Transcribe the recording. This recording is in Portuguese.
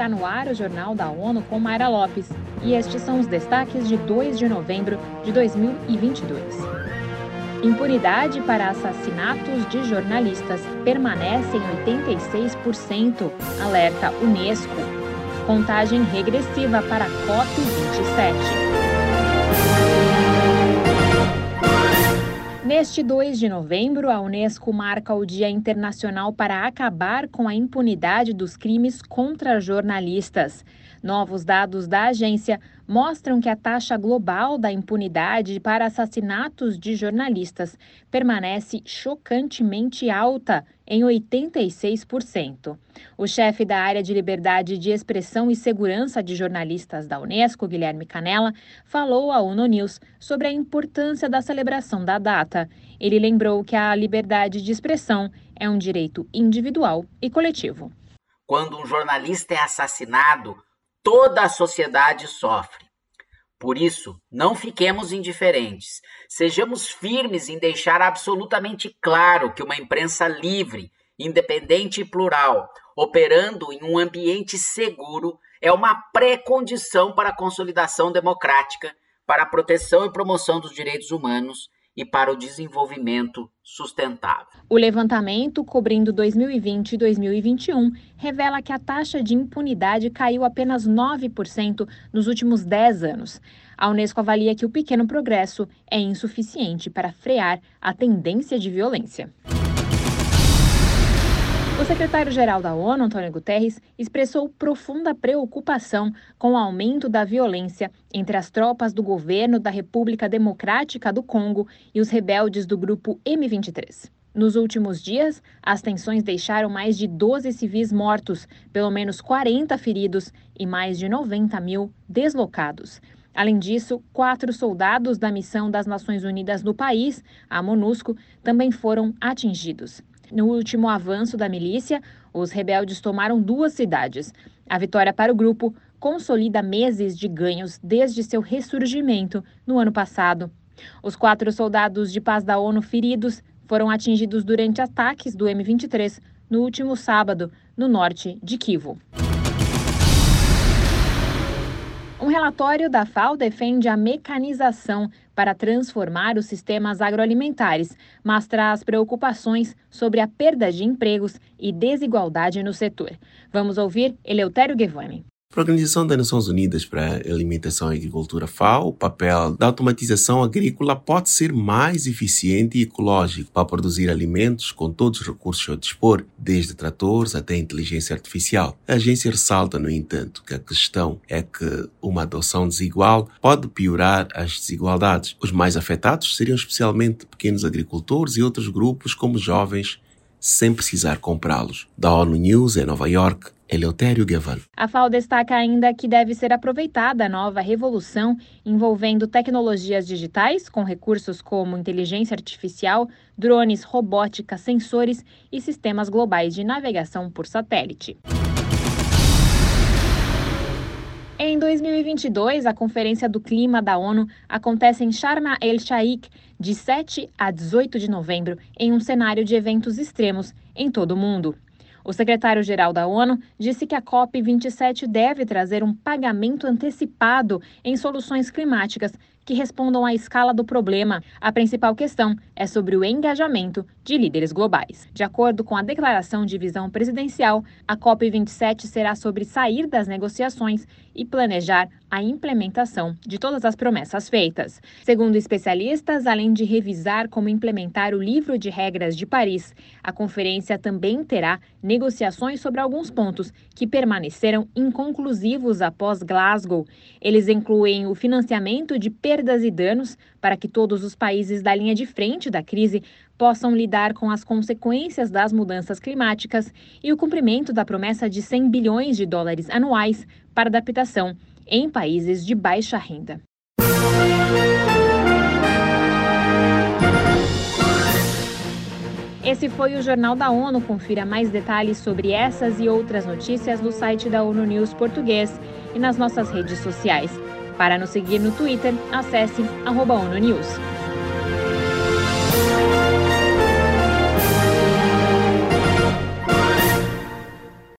está no ar o Jornal da ONU com Mayra Lopes. E estes são os destaques de 2 de novembro de 2022. Impunidade para assassinatos de jornalistas permanece em 86%, alerta Unesco. Contagem regressiva para a COP27. Neste 2 de novembro, a Unesco marca o Dia Internacional para acabar com a impunidade dos crimes contra jornalistas. Novos dados da agência mostram que a taxa global da impunidade para assassinatos de jornalistas permanece chocantemente alta, em 86%. O chefe da área de liberdade de expressão e segurança de jornalistas da Unesco, Guilherme Canella, falou à ONU News sobre a importância da celebração da data. Ele lembrou que a liberdade de expressão é um direito individual e coletivo. Quando um jornalista é assassinado, toda a sociedade sofre. Por isso, não fiquemos indiferentes. Sejamos firmes em deixar absolutamente claro que uma imprensa livre, independente e plural, operando em um ambiente seguro, é uma pré-condição para a consolidação democrática, para a proteção e promoção dos direitos humanos e para o desenvolvimento sustentável. O levantamento, cobrindo 2020 e 2021, revela que a taxa de impunidade caiu apenas 9% nos últimos 10 anos. A Unesco avalia que o pequeno progresso é insuficiente para frear a tendência de violência. O secretário-geral da ONU, Antônio Guterres, expressou profunda preocupação com o aumento da violência entre as tropas do governo da República Democrática do Congo e os rebeldes do grupo M23. Nos últimos dias, as tensões deixaram mais de 12 civis mortos, pelo menos 40 feridos e mais de 90 mil deslocados. Além disso, quatro soldados da missão das Nações Unidas no país, a MONUSCO, também foram atingidos. No último avanço da milícia, os rebeldes tomaram duas cidades. A vitória para o grupo consolida meses de ganhos desde seu ressurgimento no ano passado. Os quatro soldados de paz da ONU feridos foram atingidos durante ataques do M23 no último sábado, no norte de Kivu. Relatório da FAO defende a mecanização para transformar os sistemas agroalimentares, mas traz preocupações sobre a perda de empregos e desigualdade no setor. Vamos ouvir Eleutério Guevani. Para a Organização das Nações Unidas para a Alimentação e Agricultura FAO, o papel da automatização agrícola pode ser mais eficiente e ecológico para produzir alimentos com todos os recursos ao dispor, desde tratores até inteligência artificial. A agência ressalta, no entanto, que a questão é que uma adoção desigual pode piorar as desigualdades. Os mais afetados seriam especialmente pequenos agricultores e outros grupos como jovens sem precisar comprá-los. Da ONU News em Nova York, Eleutério Guevan. A FAO destaca ainda que deve ser aproveitada a nova revolução envolvendo tecnologias digitais, com recursos como inteligência artificial, drones, robótica, sensores e sistemas globais de navegação por satélite. 2022, a Conferência do Clima da ONU acontece em Sharm el-Sheikh de 7 a 18 de novembro, em um cenário de eventos extremos em todo o mundo. O secretário-geral da ONU disse que a COP27 deve trazer um pagamento antecipado em soluções climáticas que respondam à escala do problema. A principal questão é sobre o engajamento de líderes globais. De acordo com a declaração de visão presidencial, a COP27 será sobre sair das negociações e planejar a implementação de todas as promessas feitas. Segundo especialistas, além de revisar como implementar o livro de regras de Paris, a conferência também terá negociações sobre alguns pontos que permaneceram inconclusivos após Glasgow. Eles incluem o financiamento de perdas e danos para que todos os países da linha de frente da crise possam lidar com as consequências das mudanças climáticas e o cumprimento da promessa de 100 bilhões de dólares anuais para adaptação em países de baixa renda. Esse foi o Jornal da ONU. Confira mais detalhes sobre essas e outras notícias no site da ONU News Português e nas nossas redes sociais. Para nos seguir no Twitter, acesse arroba ONU News.